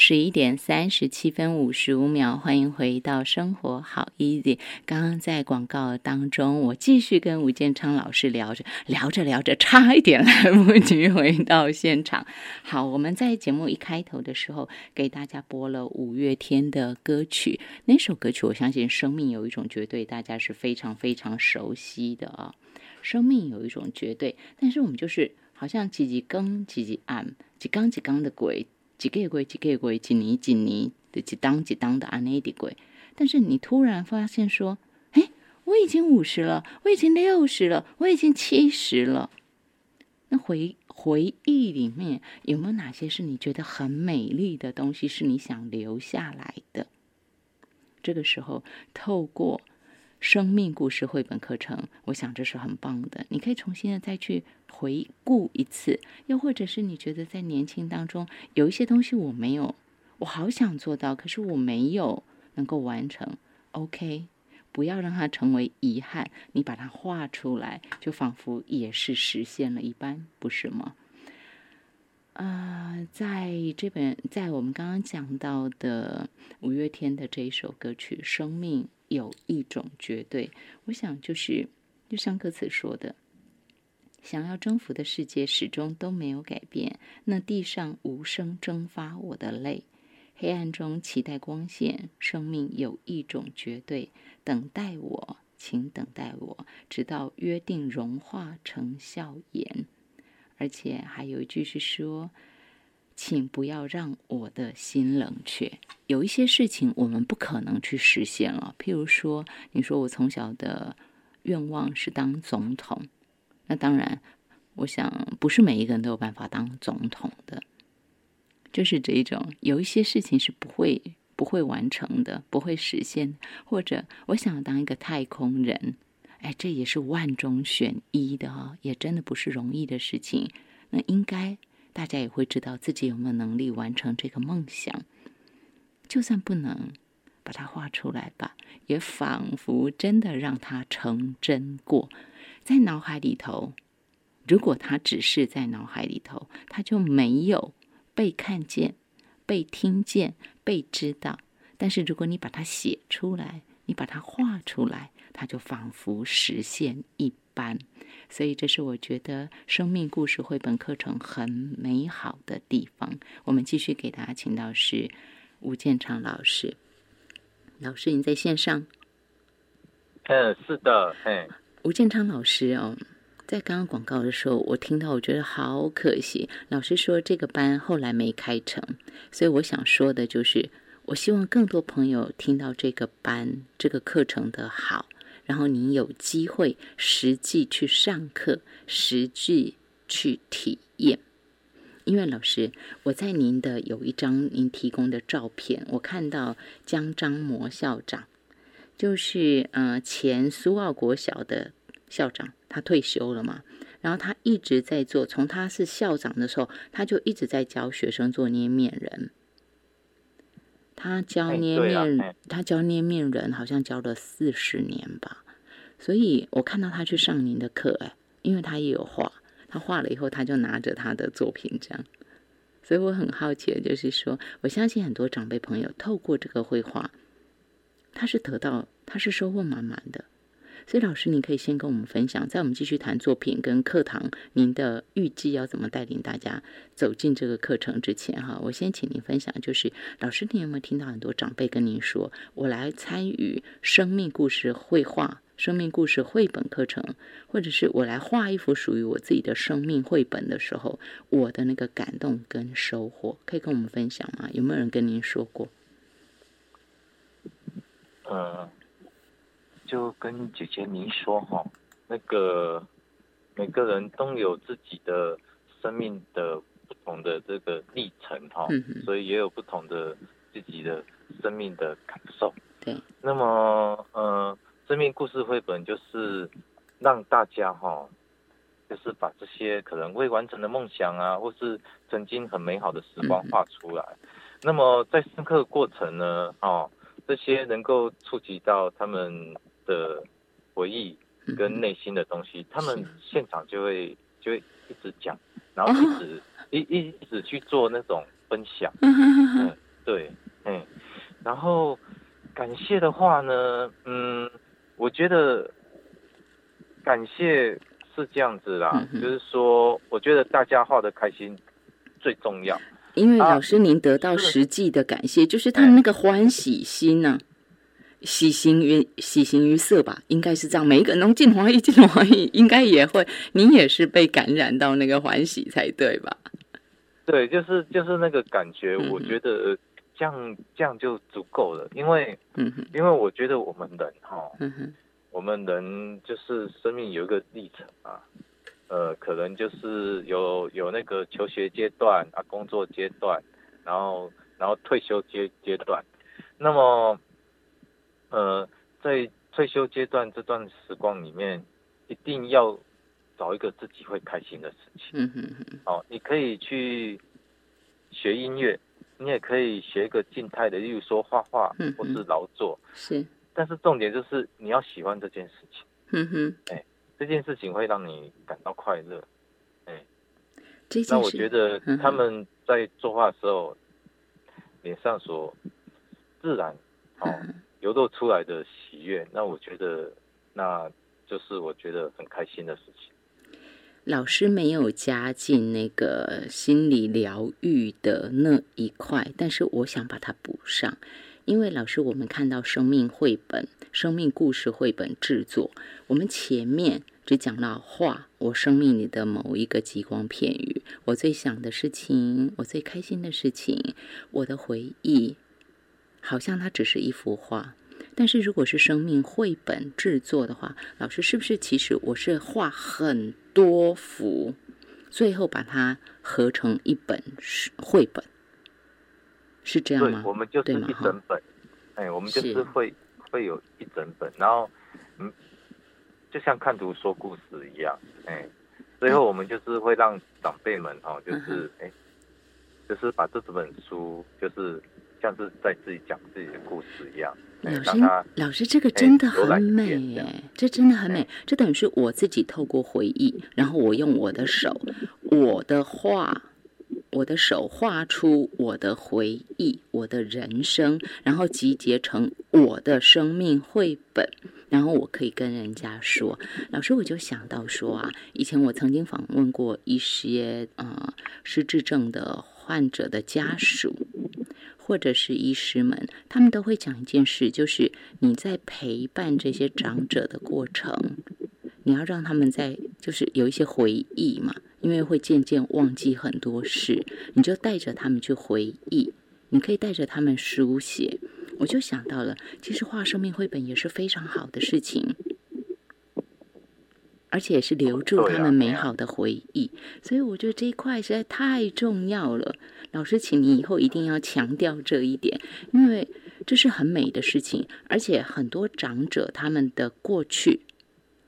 十一点三十七分五十五秒，欢迎回到生活好 easy。刚刚在广告当中，我继续跟吴建昌老师聊着聊着聊着，差一点 来不及回到现场。好，我们在节目一开头的时候给大家播了五月天的歌曲，那首歌曲我相信生命有一种绝对，大家是非常非常熟悉的啊。生命有一种绝对，但是我们就是好像几几更几几暗，几刚几刚的鬼。几个月，几个月，几年几年的几当几当的安内的鬼，但是你突然发现说，哎，我已经五十了，我已经六十了，我已经七十了。那回回忆里面有没有哪些是你觉得很美丽的东西，是你想留下来的？这个时候，透过。生命故事绘本课程，我想这是很棒的。你可以重新的再去回顾一次，又或者是你觉得在年轻当中有一些东西我没有，我好想做到，可是我没有能够完成。OK，不要让它成为遗憾，你把它画出来，就仿佛也是实现了一般，不是吗？啊，在这本，在我们刚刚讲到的五月天的这一首歌曲《生命》。有一种绝对，我想就是，就像歌词说的，想要征服的世界始终都没有改变。那地上无声蒸发我的泪，黑暗中期待光线。生命有一种绝对，等待我，请等待我，直到约定融化成笑颜。而且还有一句是说。请不要让我的心冷却。有一些事情我们不可能去实现了，譬如说，你说我从小的愿望是当总统，那当然，我想不是每一个人都有办法当总统的，就是这种。有一些事情是不会不会完成的，不会实现。或者，我想当一个太空人，哎，这也是万中选一的哈，也真的不是容易的事情。那应该。大家也会知道自己有没有能力完成这个梦想，就算不能把它画出来吧，也仿佛真的让它成真过，在脑海里头。如果它只是在脑海里头，它就没有被看见、被听见、被知道。但是如果你把它写出来，你把它画出来，它就仿佛实现一般。所以，这是我觉得生命故事绘本课程很美好的地方。我们继续给大家请到是吴建昌老师。老师，您在线上？嗯，是的，哎，吴建昌老师哦，在刚刚广告的时候，我听到，我觉得好可惜。老师说这个班后来没开成，所以我想说的就是，我希望更多朋友听到这个班这个课程的好。然后您有机会实际去上课，实际去体验。因为老师，我在您的有一张您提供的照片，我看到江张模校长，就是呃前苏澳国小的校长，他退休了嘛，然后他一直在做，从他是校长的时候，他就一直在教学生做捏面人。他教捏面，他教捏面人好像教了四十年吧，所以我看到他去上您的课，哎，因为他也有画，他画了以后，他就拿着他的作品这样，所以我很好奇就是说，我相信很多长辈朋友透过这个绘画，他是得到，他是收获满满的。所以老师，您可以先跟我们分享，在我们继续谈作品跟课堂，您的预计要怎么带领大家走进这个课程之前，哈，我先请您分享，就是老师，您有没有听到很多长辈跟您说，我来参与生命故事绘画、生命故事绘本课程，或者是我来画一幅属于我自己的生命绘本的时候，我的那个感动跟收获，可以跟我们分享吗？有没有人跟您说过？嗯。就跟姐姐您说哈，那个每个人都有自己的生命的不同的这个历程哈，所以也有不同的自己的生命的感受。对，那么呃，生命故事绘本就是让大家哈，就是把这些可能未完成的梦想啊，或是曾经很美好的时光画出来。那么在深刻过程呢，哦，这些能够触及到他们。的回忆跟内心的东西，他们现场就会就会一直讲，然后一直 一一直去做那种分享。嗯，对，嗯，然后感谢的话呢，嗯，我觉得感谢是这样子啦，嗯就是说，我觉得大家画的开心最重要。因为啊老师您得到实际的感谢，就是他们那个欢喜心呢、喜形于喜形于色吧，应该是这样。每一个人都尽欢喜，尽欢喜，应该也会，你也是被感染到那个欢喜才对吧？对，就是就是那个感觉，嗯我觉得这样这样就足够了，因为嗯哼，因为我觉得我们人哈，嗯哼，我们人就是生命有一个历程啊，呃，可能就是有有那个求学阶段啊，工作阶段，然后然后退休阶阶段，那么呃，在退休阶段这段时光里面，一定要找一个自己会开心的事情。哦，你可以去学音乐，你也可以学一个静态的，例如说画画嗯或是劳作。是，但是重点就是你要喜欢这件事情，嗯哼，这件事情会让你感到快乐。那我觉得他们在作画的时候，脸上所自然哦嗯流露出来的喜悦，那我觉得那就是我觉得很开心的事情。老师没有加进那个心理疗愈的那一块，但是我想把它补上，因为老师，我们看到生命绘本、生命故事绘本制作，我们前面只讲到画我生命里的某一个极光片语，我最想的事情，我最开心的事情，我的回忆，好像它只是一幅画。但是如果是生命绘本制作的话，老师是不是其实我是画很多幅，最后把它合成一本是绘本，是这样吗，？我们就是一整本，哎，我们就是是会会有一整本，然后嗯，就像看图说故事一样，哎，最后我们就是会让长辈们哦，就嗯是哎，就是把这本书就是像是在自己讲自己的故事一样，哎老师，老师，这个真的很美耶，这真的很美哎。这等于是我自己透过回忆，然后我用我的手，我的画，我的手画出我的回忆，我的人生，然后集结成我的生命绘本。然后我可以跟人家说，老师，我就想到说啊，以前我曾经访问过一些呃失智症的患者的家属，或者是医师们，他们都会讲一件事，就是你在陪伴这些长者的过程，你要让他们在就是有一些回忆嘛，因为会渐渐忘记很多事，你就带着他们去回忆，你可以带着他们书写。我就想到了，其实画生命绘本也是非常好的事情。而且是留住他们美好的回忆，所以我觉得这一块实在太重要了。老师，请你以后一定要强调这一点，因为这是很美的事情，而且很多长者他们的过去，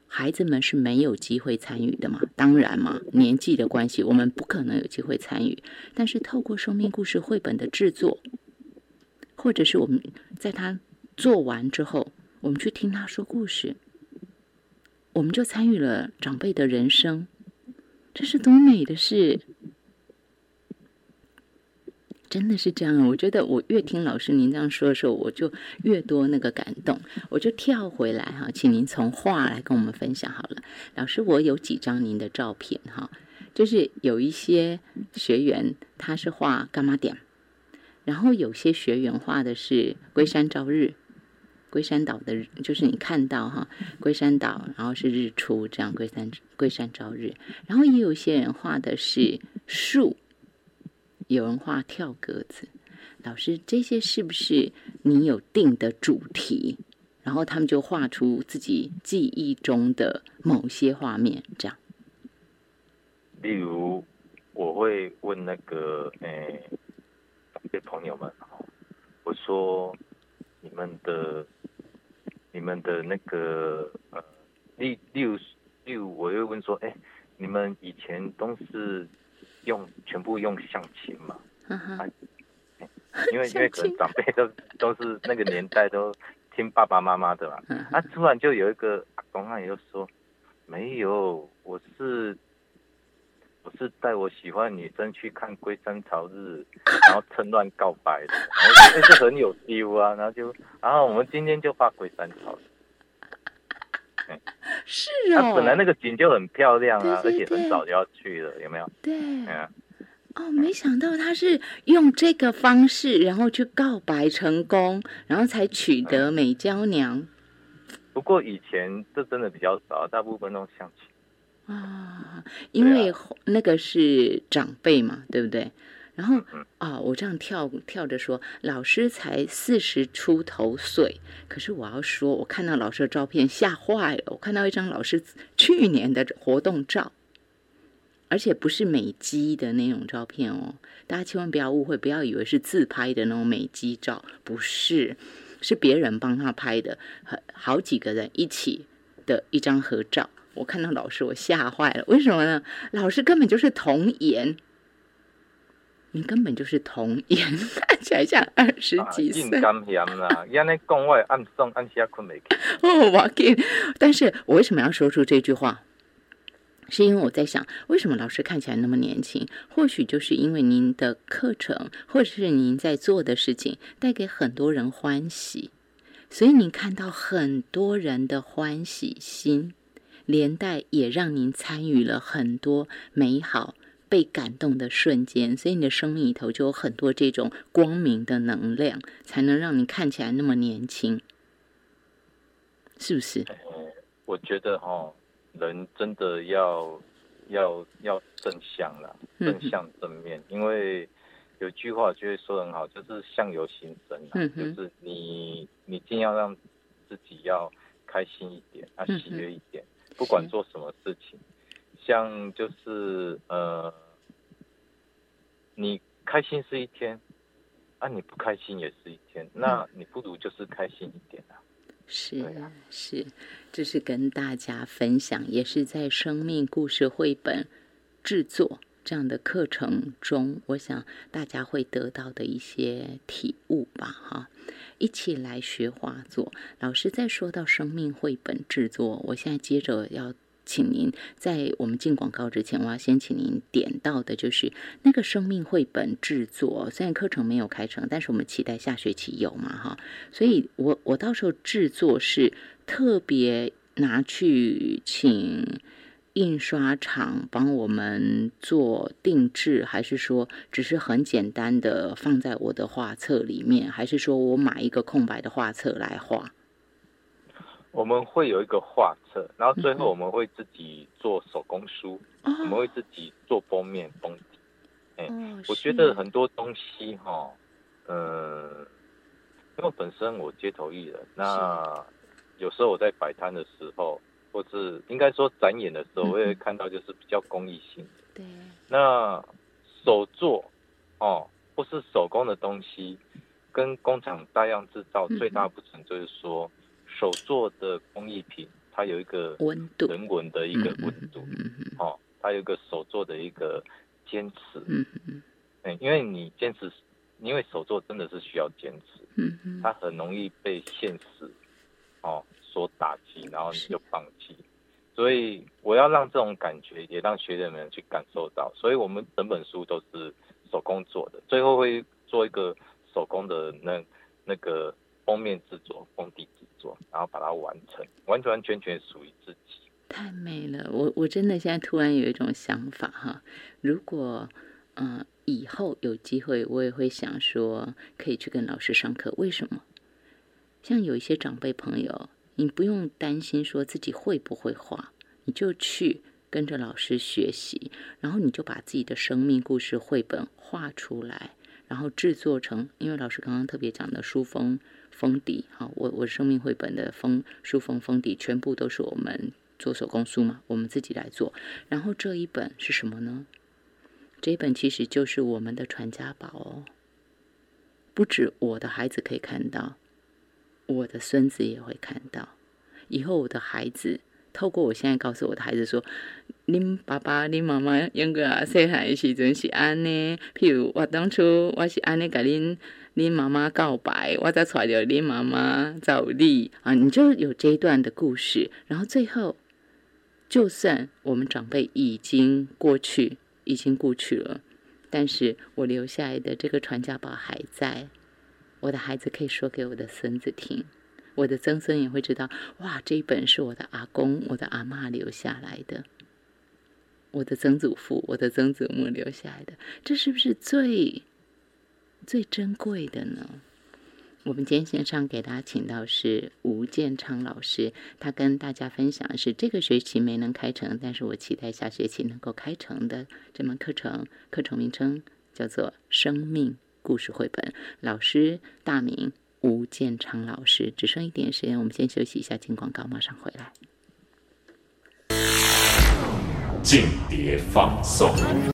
孩子们是没有机会参与的嘛。当然嘛，年纪的关系，我们不可能有机会参与。但是透过生命故事绘本的制作，或者是我们在他做完之后，我们去听他说故事，我们就参与了长辈的人生，这是多美的事！真的是这样，我觉得我越听老师您这样说的时候，我就越多那个感动。我就跳回来哈，请您从画来跟我们分享好了。老师，我有几张您的照片哈，就是有一些学员他是画干嘛点，然后有些学员画的是龟山朝日，龟山岛的日，就是你看到哈，龟山岛，然后是日出这样，龟山龟山朝日，然后也有些人画的是树。有人画跳格子，老师，这些是不是你有定的主题？然后他们就画出自己记忆中的某些画面，这样。例如，我会问那个诶，长辈朋友们，我说你们的你们的那个呃，例例如例如，我又问说，哎，你们以前都是用全部用象棋嘛？因为因为可能长辈都都是那个年代都听爸爸妈妈的嘛。嗯啊，突然就有一个阿公阿姨就说没有，我是我是带我喜欢女生去看《龟山朝日》，然后趁乱告白的，然后觉得这很有 feel 啊，然后就，然后我们今天就发《龟山朝日》。是它哦，本来那个景就很漂亮啊，对对而且很早就要去了，有没有？对哦，没想到他是用这个方式，然后去告白成功，然后才取得美娇娘不过以前这真的比较少，大部分都相亲。啊，因为那个是长辈嘛，对不对？然后嗯啊，我这样跳跳着说，老师才四十出头岁，可是我要说，我看到老师的照片吓坏了。我看到一张老师去年的活动照，而且不是美肌的那种照片哦，大家千万不要误会，不要以为是自拍的那种美肌照，不是，是别人帮他拍的，很好几个人一起的一张合照。我看到老师，我吓坏了，为什么呢？老师根本就是童颜。你根本就是童颜，看起来像二十啊，几岁。硬啦，伊安尼讲我暗送暗时啊困袂起。哦，我给，但是我为什么要说出这句话？是因为我在想，为什么老师看起来那么年轻？或许就是因为您的课程，或者是您在做的事情，带给很多人欢喜，所以您看到很多人的欢喜心，连带也让您参与了很多美好、被感动的瞬间，所以你的生命里头就有很多这种光明的能量，才能让你看起来那么年轻。是不是？我觉得哈，人真的要要要正向啦，嗯正向正面，因为有句话就会说得很好，就是相由心生啦，嗯就是你你尽量让自己要开心一点，啊喜悦一点，不管做什么事情，像就是呃，你开心是一天，啊你不开心也是一天，那你不如就是开心一点啊。是是，这是跟大家分享，也是在生命故事绘本制作这样的课程中，我想大家会得到的一些体悟吧，哈。一起来学画作。老师在说到生命绘本制作，我现在接着要请您在我们进广告之前，我要先请您点到的就是那个生命绘本制作。虽然课程没有开成，但是我们期待下学期有嘛，哈。所以我我到时候制作是特别拿去请印刷厂帮我们做定制，还是说只是很简单的放在我的画册里面，还是说我买一个空白的画册来画？我们会有一个画册，然后最后我们会自己做手工书，哦我们会自己做封面、封底。哦，我觉得很多东西哈，呃，因为本身我街头艺人，那有时候我在摆摊的时候，或是应该说展演的时候，我也会看到就是比较公益性。的。对，那手做哦，或是手工的东西，跟工厂大量制造最大不同就是说，手做的工艺品它有一个温度。人文的一个温度。哦，它有一个手做的一个坚持。嗯嗯嗯，因为你坚持，因为手做真的是需要坚持，嗯嗯。它很容易被现实哦所打击，然后你就放弃。所以我要让这种感觉也让学员们去感受到，所以我们整本书都是手工做的，最后会做一个手工的那那个封面制作、封底制作，然后把它完成，完完全全属于自己。太美了，我我真的现在突然有一种想法哈，如果嗯、以后有机会，我也会想说可以去跟老师上课。为什么？像有一些长辈朋友，你不用担心说自己会不会画，你就去跟着老师学习，然后你就把自己的生命故事绘本画出来，然后制作成，因为老师刚刚特别讲的书封封底，哈，我我生命绘本的封书封封底全部都是我们做手工书嘛，我们自己来做。然后这一本是什么呢？这一本其实就是我们的传家宝哦，不止我的孩子可以看到，我的孙子也会看到。以后我的孩子透过我现在告诉我的孩子说：“您爸爸、您妈妈应该啊，细汉的时阵是安尼。譬如我当初我是安尼甲您您妈妈告白，我才揣着恁妈妈找你啊，你就有这一段的故事。然后最后，就算我们长辈已经过去，已经过去了，但是我留下来的这个传家宝还在，我的孩子可以说给我的孙子听，我的曾孙也会知道，哇，这一本是我的阿公、我的阿妈留下来的，我的曾祖父、我的曾祖母留下来的，这是不是最最珍贵的呢？我们今天线上给大家请到是吴建昌老师，他跟大家分享是这个学期没能开成，但是我期待下学期能够开成的这门课程。课程名称叫做《生命故事绘本》，老师大名吴建昌老师。只剩一点时间，我们先休息一下，进广告，马上回来。间谍放送。